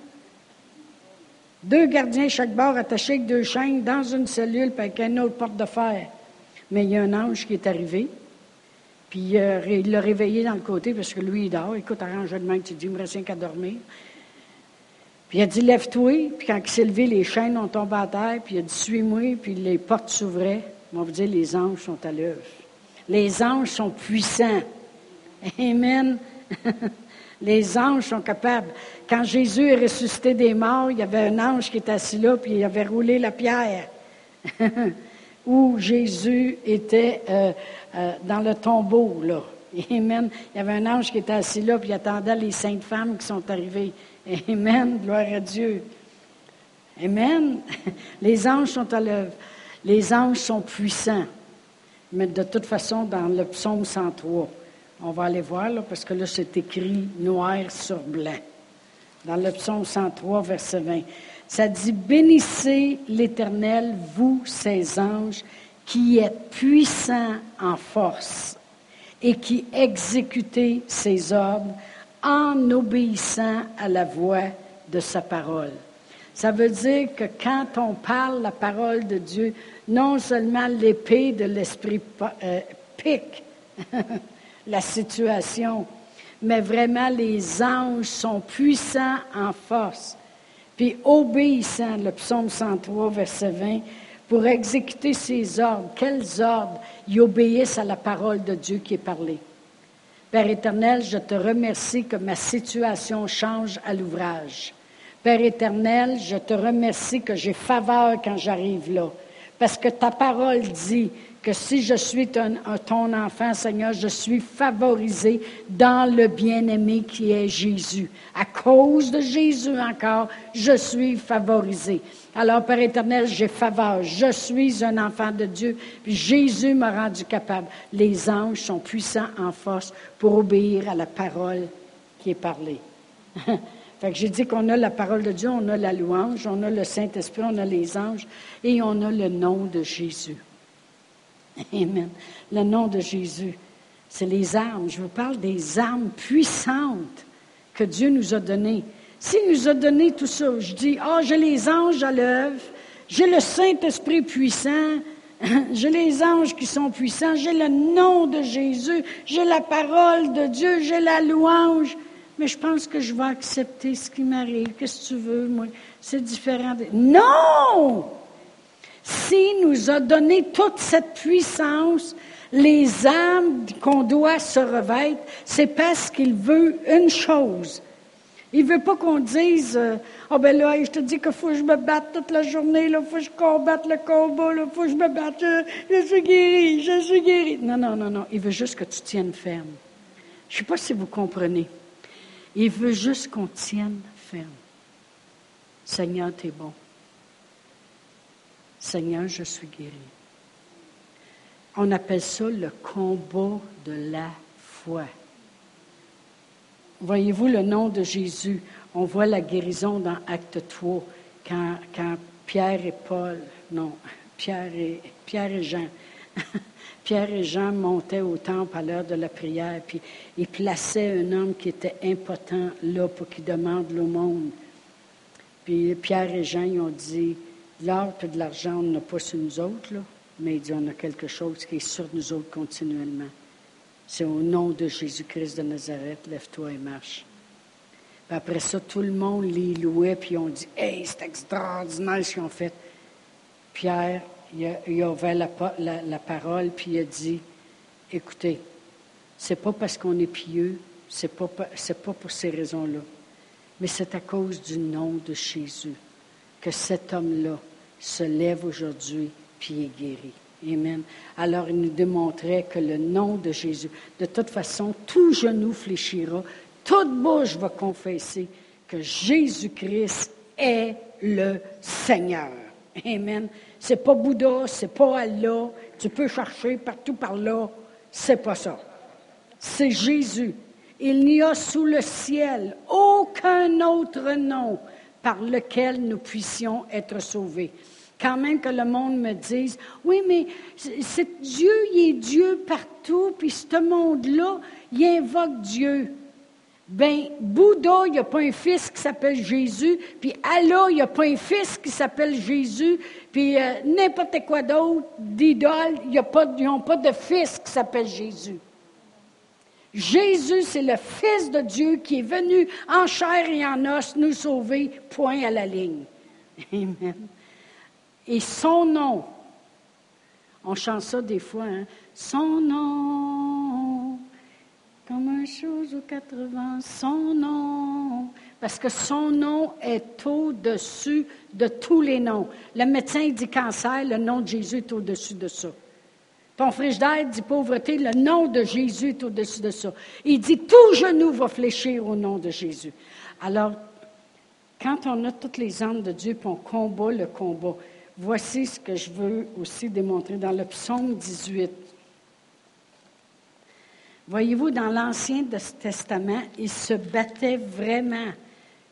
Deux gardiens chaque bord attachés avec deux chaînes dans une cellule avec une autre porte de fer. Mais il y a un ange qui est arrivé, puis il l'a réveillé dans le côté parce que lui, il dort. Écoute, arrange le main, tu dis, il me reste rien qu'à dormir. Puis il a dit, lève-toi. Puis quand il s'est levé, les chaînes ont tombé à terre. Puis il a dit, suis-moi. Puis les portes s'ouvraient. On va vous dire, les anges sont à l'œuvre. Les anges sont puissants. Amen. Les anges sont capables. Quand Jésus est ressuscité des morts, il y avait un ange qui était assis là, puis il avait roulé la pierre. Où Jésus était euh, euh, dans le tombeau, là. Amen. Il y avait un ange qui était assis là, puis il attendait les saintes femmes qui sont arrivées. Amen. Gloire à Dieu. Amen. Les anges sont à l'œuvre. Les anges sont puissants. Mais de toute façon, dans le psaume 103, on va aller voir, parce que là, c'est écrit noir sur blanc. Dans le psaume 103, verset 20. Ça dit Bénissez l'Éternel, vous, ses anges, qui êtes puissants en force et qui exécutez ses ordres en obéissant à la voix de sa parole. Ça veut dire que quand on parle la parole de Dieu, non seulement l'épée de l'esprit euh, pique, la situation. Mais vraiment, les anges sont puissants en force. Puis obéissants, le psaume 103, verset 20, pour exécuter ses ordres. Quels ordres? Ils obéissent à la parole de Dieu qui est parlée. Père éternel, je te remercie que ma situation change à l'ouvrage. Père éternel, je te remercie que j'ai faveur quand j'arrive là. Parce que ta parole dit que si je suis ton, ton, enfant, Seigneur, je suis favorisé dans le bien-aimé qui est Jésus. À cause de Jésus encore, je suis favorisé. Alors, Père éternel, j'ai faveur. Je suis un enfant de Dieu. Jésus m'a rendu capable. Les anges sont puissants en force pour obéir à la parole qui est parlée. fait que j'ai dit qu'on a la parole de Dieu, on a la louange, on a le Saint-Esprit, on a les anges et on a le nom de Jésus. Amen. Le nom de Jésus, c'est les armes. Je vous parle des armes puissantes que Dieu nous a données. S'il nous a donné tout ça, je dis, ah, j'ai les anges à l'œuvre, j'ai le Saint-Esprit puissant, j'ai les anges qui sont puissants, j'ai le nom de Jésus, j'ai la parole de Dieu, j'ai la louange. Mais je pense que je vais accepter ce qui m'arrive. Qu'est-ce que tu veux, moi? C'est différent. Non! S'il nous a donné toute cette puissance, les âmes qu'on doit se revêtre, c'est parce qu'il veut une chose. Il veut pas qu'on dise Ah, oh ben là, je te dis qu'il faut que je me batte toute la journée, il faut que je combatte le combat, il faut que je me batte, je, je suis guéri, je suis guéri. Non, non, non, non. Il veut juste que tu tiennes ferme. Je sais pas si vous comprenez. Il veut juste qu'on tienne ferme. Seigneur, tu es bon. Seigneur, je suis guéri. On appelle ça le combat de la foi. Voyez-vous le nom de Jésus? On voit la guérison dans Acte 3, quand, Pierre et Paul, non, Pierre et, Pierre et Jean, Pierre et Jean montaient au temple à l'heure de la prière, puis ils plaçaient un homme qui était impotent là pour qu'il demande l'aumône. Puis Pierre et Jean, ils ont dit, L'or et de l'argent, on n'a pas sur nous autres, là, mais il dit on a quelque chose qui est sur nous autres continuellement. C'est au nom de Jésus-Christ de Nazareth, lève-toi et marche. Après ça, tout le monde les louait, puis on dit Hey, c'est extraordinaire ce qu'ils ont fait. Pierre, il a, ouvert la, parole, puis il a dit Écoutez, c'est pas parce qu'on est pieux, c'est pas, c'est pas pour ces raisons-là, mais c'est à cause du nom de Jésus que cet homme-là se lève aujourd'hui puis est guéri. Amen. Alors il nous démontrait que le nom de Jésus, de toute façon, tout genou fléchira, toute bouche va confesser que Jésus-Christ est le Seigneur. Amen. C'est pas Bouddha, c'est pas Allah. Tu peux chercher partout par là. C'est pas ça. C'est Jésus. Il n'y a sous le ciel aucun autre nom par lequel nous puissions être sauvés. Quand même que le monde me dise, oui, mais c'est Dieu, il est Dieu partout, puis ce monde-là, il invoque Dieu. Ben, Bouddha, il n'y a pas un fils qui s'appelle Jésus, puis Allah, il n'y a pas un fils qui s'appelle Jésus, puis euh, n'importe quoi d'autre d'idole, ils n'ont pas de fils qui s'appelle Jésus. Jésus, c'est le Fils de Dieu qui est venu en chair et en os nous sauver, point à la ligne. Amen. Et son nom, on chante ça des fois, hein? son nom, comme un chose aux 80, son nom, parce que son nom est au-dessus de tous les noms. Le médecin dit cancer, le nom de Jésus est au-dessus de ça. Ton frigidaire dit pauvreté, le nom de Jésus est au-dessus de ça. Il dit tout genou va fléchir au nom de Jésus. Alors, quand on a toutes les armes de Dieu et on combat le combat, voici ce que je veux aussi démontrer dans le psaume 18. Voyez-vous, dans l'Ancien Testament, ils se battaient vraiment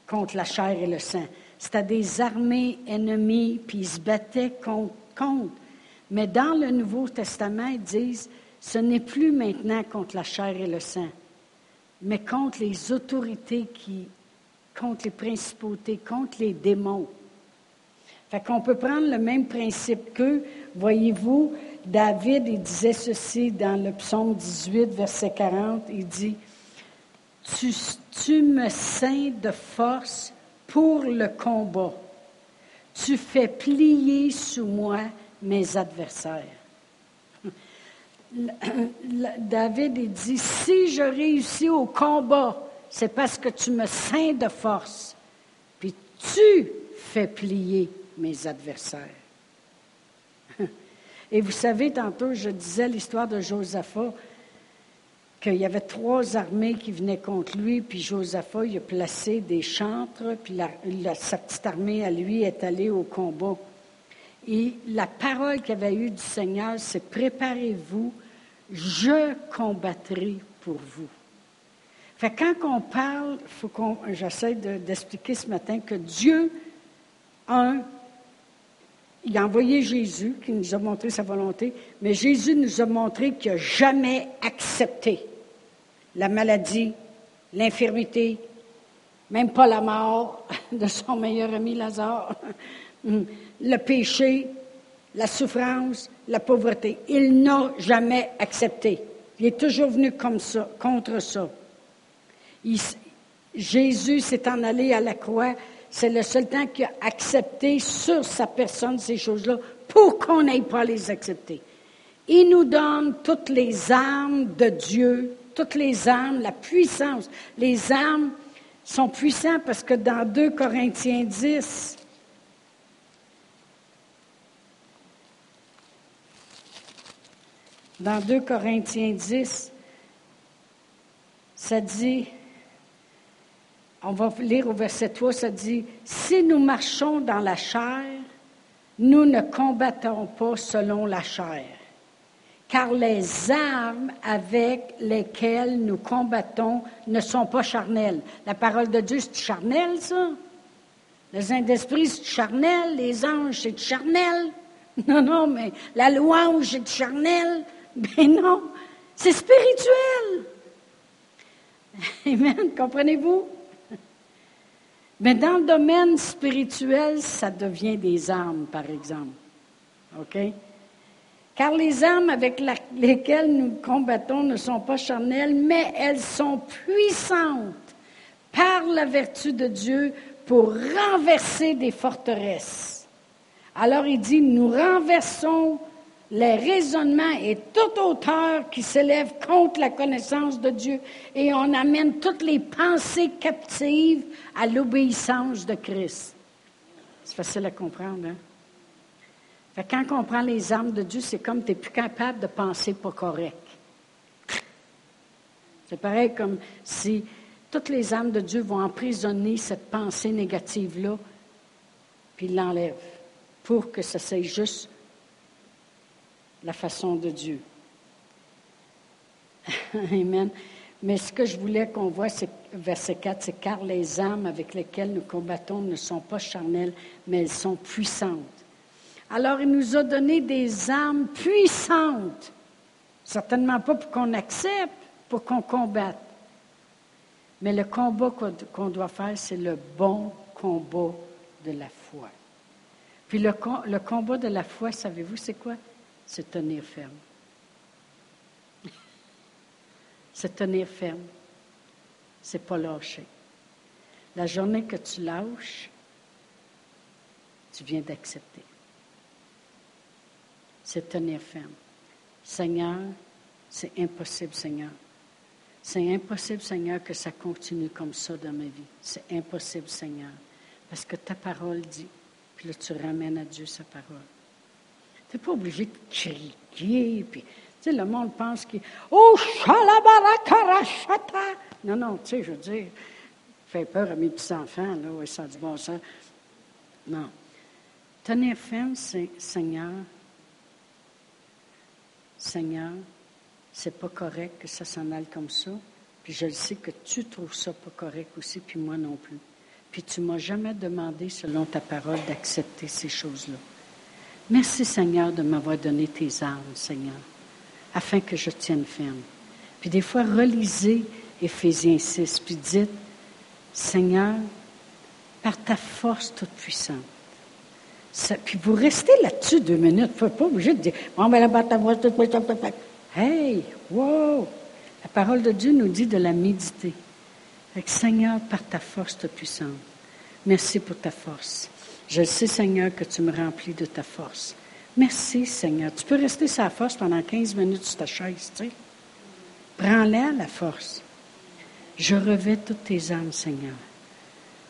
contre la chair et le sang. C'était des armées ennemies, puis ils se battaient contre, contre mais dans le Nouveau Testament, ils disent, ce n'est plus maintenant contre la chair et le sang, mais contre les autorités contre les principautés, contre les démons. Fait qu'on peut prendre le même principe qu'eux. Voyez-vous, David, il disait ceci dans le psaume 18, verset 40, il dit, tu, tu me ceins de force pour le combat. Tu fais plier sous moi mes adversaires. David dit, si je réussis au combat, c'est parce que tu me ceins de force, puis tu fais plier mes adversaires. Et vous savez, tantôt, je disais l'histoire de Josaphat, qu'il y avait trois armées qui venaient contre lui, puis Josaphat, il a placé des chantres, puis sa petite armée à lui est allée au combat. Et la parole qu'il avait eue du Seigneur, c'est préparez-vous, je combattrai pour vous. Fait quand on parle, faut qu'on, j'essaie d'expliquer ce matin que Dieu, un, il a envoyé Jésus qui nous a montré sa volonté, mais Jésus nous a montré qu'il n'a jamais accepté la maladie, l'infirmité, même pas la mort de son meilleur ami Lazare, le péché, la souffrance, la pauvreté. Il n'a jamais accepté. Il est toujours venu comme ça, contre ça. Jésus s'est en allé à la croix. C'est le seul temps qu'il a accepté sur sa personne ces choses-là pour qu'on n'aille pas les accepter. Il nous donne toutes les armes de Dieu, toutes les armes, la puissance. Les armes sont puissantes parce que dans 2 Corinthiens 10, dans 2 Corinthiens 10, ça dit, on va lire au verset 3, ça dit, si nous marchons dans la chair, nous ne combattons pas selon la chair, car les armes avec lesquelles nous combattons ne sont pas charnelles. La parole de Dieu, c'est charnel, ça? Le Saint-Esprit, c'est charnel, les anges, c'est charnel. Non, non, mais la louange, c'est charnel. Ben non, c'est spirituel. Amen, comprenez-vous? Mais dans le domaine spirituel, ça devient des armes, par exemple. OK? Car les armes avec lesquelles nous combattons ne sont pas charnelles, mais elles sont puissantes par la vertu de Dieu pour renverser des forteresses. Alors il dit, nous renversons les raisonnements et toute hauteur qui s'élève contre la connaissance de Dieu et on amène toutes les pensées captives à l'obéissance de Christ. C'est facile à comprendre, hein? quand on prend les armes de Dieu, c'est comme tu n'es plus capable de penser pas correct. C'est pareil comme si toutes les armes de Dieu vont emprisonner cette pensée négative-là, puis l'enlèvent pour que ça soit juste la façon de Dieu. Amen. Mais ce que je voulais qu'on voit, c'est verset 4, c'est car les âmes avec lesquelles nous combattons ne sont pas charnelles, mais elles sont puissantes. Alors il nous a donné des âmes puissantes. Certainement pas pour qu'on accepte, pour qu'on combatte. Mais le combat qu'on doit faire, c'est le bon combat de la foi. Puis le, le combat de la foi, savez-vous, c'est quoi? C'est tenir ferme. c'est tenir ferme. C'est pas lâcher. La journée que tu lâches, tu viens d'accepter. C'est tenir ferme. Seigneur, c'est impossible, Seigneur. C'est impossible, Seigneur, que ça continue comme ça dans ma vie. C'est impossible, Seigneur. Parce que ta parole dit, puis là, tu ramènes à Dieu sa parole. Tu n'es pas obligé de crier. Puis, tu sais, le monde pense qu'il. Oh, chalabaraka Non, non, tu sais, je veux dire, fait peur à mes petits-enfants, là, ouais, ça du bon sens. Non. Tenir ferme, c'est Seigneur. Seigneur, c'est pas correct que ça s'en aille comme ça. Puis je le sais que tu trouves ça pas correct aussi, puis moi non plus. Puis tu m'as jamais demandé, selon ta parole, d'accepter ces choses-là. Merci Seigneur de m'avoir donné tes armes, Seigneur, afin que je tienne ferme. Puis des fois, relisez Éphésiens 6, puis dites, Seigneur, par ta force toute puissante. puis vous restez là-dessus deux minutes. Vous n'êtes pas obligé de dire, bon, ben là, ta force toute puissante. Hey, wow! La parole de Dieu nous dit de la méditer. Seigneur, par ta force toute puissante. Merci pour ta force. Je sais, Seigneur, que tu me remplis de ta force. Merci, Seigneur. Tu peux rester sa force pendant 15 minutes sur ta chaise, tu sais. Prends-la, la force. Je revais toutes tes âmes, Seigneur.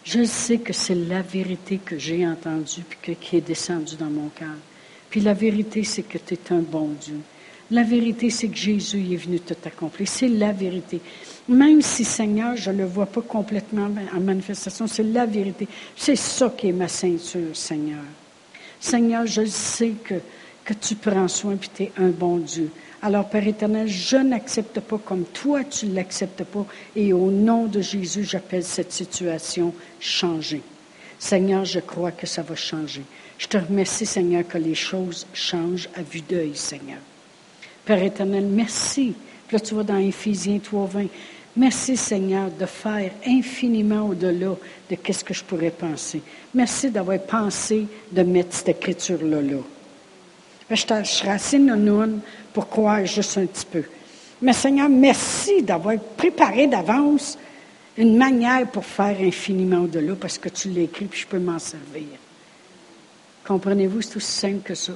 Je sais que c'est la vérité que j'ai entendue puis qui est descendue dans mon cœur. Puis la vérité, c'est que tu es un bon Dieu. La vérité, c'est que Jésus est venu tout accomplir. C'est la vérité. Même si, Seigneur, je ne le vois pas complètement en manifestation, c'est la vérité. C'est ça qui est ma ceinture, Seigneur. Seigneur, je sais que, que tu prends soin et tu es un bon Dieu. Alors, Père éternel, je n'accepte pas comme toi tu ne l'acceptes pas. Et au nom de Jésus, j'appelle cette situation changée. Seigneur, je crois que ça va changer. Je te remercie, Seigneur, que les choses changent à vue d'œil, Seigneur. Père éternel, merci. Puis là, tu vas dans Éphésiens 3, 20. Merci, Seigneur, de faire infiniment au-delà de ce que je pourrais penser. Merci d'avoir pensé de mettre cette écriture-là. Là. Je, suis assez non pour croire juste un petit peu. Mais Seigneur, merci d'avoir préparé d'avance une manière pour faire infiniment au-delà parce que tu écrit et je peux m'en servir. Comprenez-vous, c'est aussi simple que ça.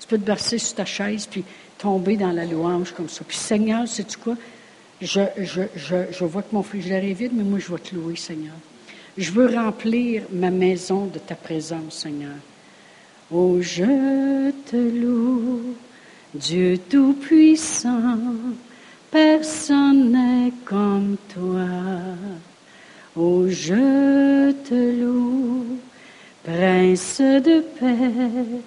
Tu peux te bercer sur ta chaise puis tomber dans la louange comme ça. Puis Seigneur, sais-tu quoi? Je, je, je, je vois que mon frigidaire est vide, mais moi, je vais te louer, Seigneur. Je veux remplir ma maison de ta présence, Seigneur. Oh, je te loue, Dieu Tout-Puissant, personne n'est comme toi. Oh, je te loue, Prince de paix.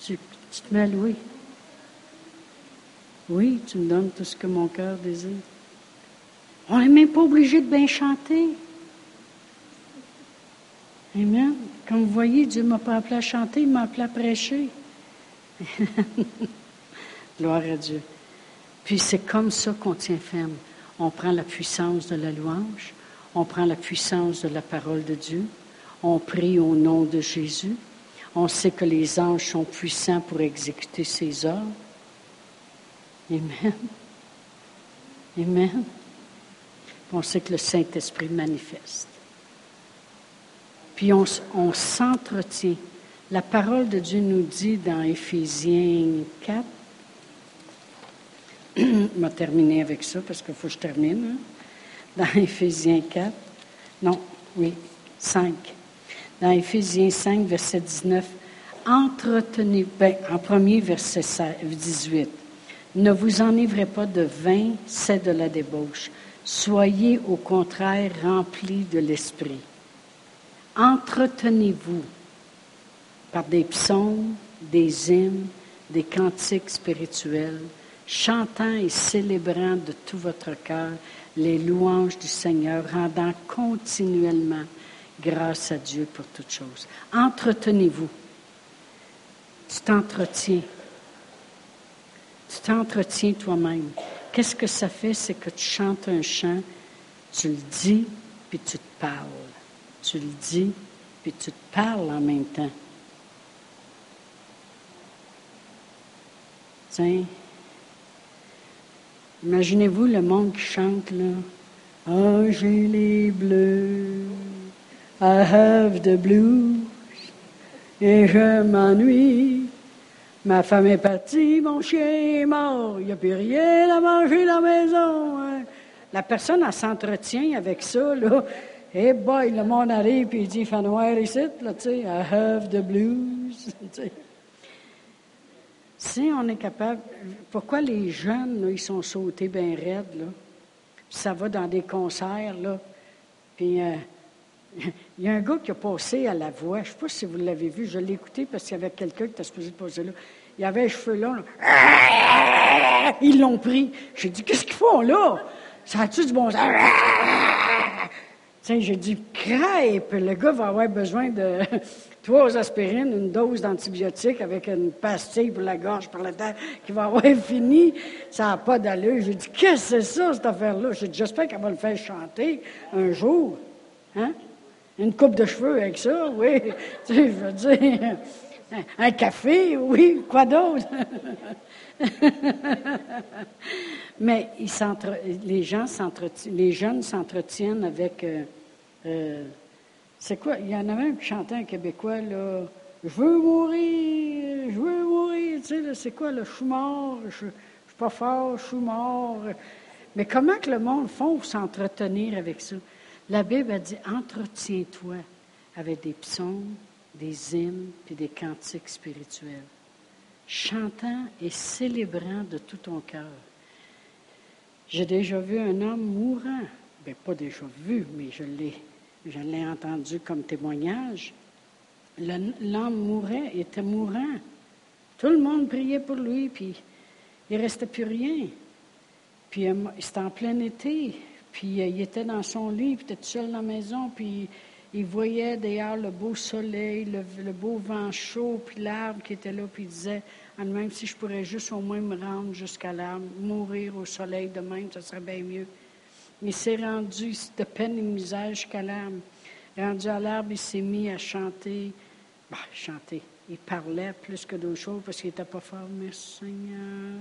Tu, tu te mets à louer. Oui, tu me donnes tout ce que mon cœur désire. On n'est même pas obligé de bien chanter. Amen. Comme vous voyez, Dieu ne m'a pas appelé à chanter, il m'a appelé à prêcher. Gloire à Dieu. Puis c'est comme ça qu'on tient ferme. On prend la puissance de la louange, on prend la puissance de la parole de Dieu, on prie au nom de Jésus, on sait que les anges sont puissants pour exécuter ses ordres. Amen. Amen. On sait que le Saint-Esprit manifeste. Puis on, s'entretient. La parole de Dieu nous dit dans Éphésiens 4, je vais terminer avec ça parce qu'il faut que je termine. Hein. Dans Éphésiens 4, non, oui, 5. Dans Éphésiens 5, verset 19, entretenez, ben, en premier verset 18, ne vous enivrez pas de vin, c'est de la débauche. Soyez au contraire remplis de l'Esprit. Entretenez-vous par des psaumes, des hymnes, des cantiques spirituels, chantant et célébrant de tout votre cœur les louanges du Seigneur, rendant continuellement grâce à Dieu pour toutes choses. Entretenez-vous. Tu t'entretiens tu t'entretiens toi-même. Qu'est-ce que ça fait? C'est que tu chantes un chant, tu le dis, puis tu te parles. Tu le dis, puis tu te parles en même temps. Tiens, imaginez-vous le monde qui chante là. Ah, j'ai les bleus, I have the blues, et je m'ennuie. Ma femme est partie, mon chien est mort, il n'y a plus rien à manger dans la maison. Hein. La personne, elle s'entretient avec ça, là. Et hey boy, le monde arrive et il dit, fait noir ici, là, tu sais, I have the blues. si on est capable, pourquoi les jeunes, là, ils sont sautés bien raides, là? ça va dans des concerts, là. Puis, euh, il y a un gars qui a passé à la voix. Je ne sais pas si vous l'avez vu. Je l'ai écouté parce qu'il y avait quelqu'un qui était supposé passer là. Il avait les cheveux longs. Ils l'ont pris. J'ai dit, qu'est-ce qu'ils font là? Ça a-tu du bon sens? j'ai dit, crêpe, le gars va avoir besoin de trois aspirines, une dose d'antibiotiques avec une pastille pour la gorge par la tête qui va avoir fini. Ça n'a pas d'allure. J'ai dit, qu'est-ce que c'est ça, cette affaire-là? J'ai dit, j'espère qu'elle va le faire chanter un jour. Hein? Une coupe de cheveux avec ça, oui. Tu sais, je veux dire, un café, oui, quoi d'autre? Mais ils les gens les jeunes s'entretiennent avec, euh, euh, C'est quoi? Il y en a même qui chantait un Québécois, là. Je veux mourir, je veux mourir. Tu sais, c'est quoi, le je suis mort, je, suis pas fort, je suis mort. Mais comment que le monde font pour s'entretenir avec ça? La Bible a dit entretiens-toi avec des psaumes, des hymnes puis des cantiques spirituels, chantant et célébrant de tout ton cœur. J'ai déjà vu un homme mourant. Bien, pas déjà vu, mais je l'ai, entendu comme témoignage. L'homme mourait, il était mourant. Tout le monde priait pour lui, puis il ne restait plus rien. Puis c'était en plein été, puis euh, il était dans son lit, il était seul dans la maison, puis il voyait d'ailleurs le beau soleil, le, beau vent chaud, puis l'arbre qui était là, puis il disait même si je pourrais juste au moins me rendre jusqu'à l'arbre, mourir au soleil de même, ça serait bien mieux. Il s'est rendu de peine et misère jusqu'à l'arbre. Rendu à l'arbre, il s'est mis à chanter. Bah, chanter. Il parlait plus que d'autres choses parce qu'il n'était pas fort. Merci Seigneur.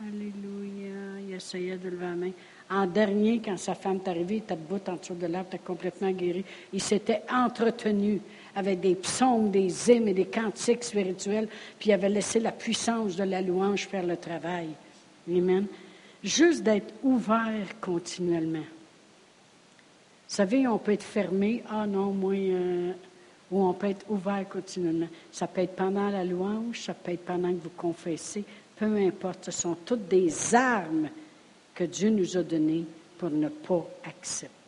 Alléluia. Il essayait de lever la main. En dernier, quand sa femme est arrivée, il était debout en dessous de l'arbre, il était complètement guéri. Il s'était entretenu avec des psaumes, des hymnes et des cantiques spirituels, puis il avait laissé la puissance de la louange faire le travail. Amen. Juste d'être ouvert continuellement. Vous savez, on peut être fermé, ah non, moi, euh, ou on peut être ouvert continuellement. Ça peut être pendant la louange, ça peut être pendant que vous confessez, peu importe. Ce sont toutes des armes que Dieu nous a données pour ne pas accepter.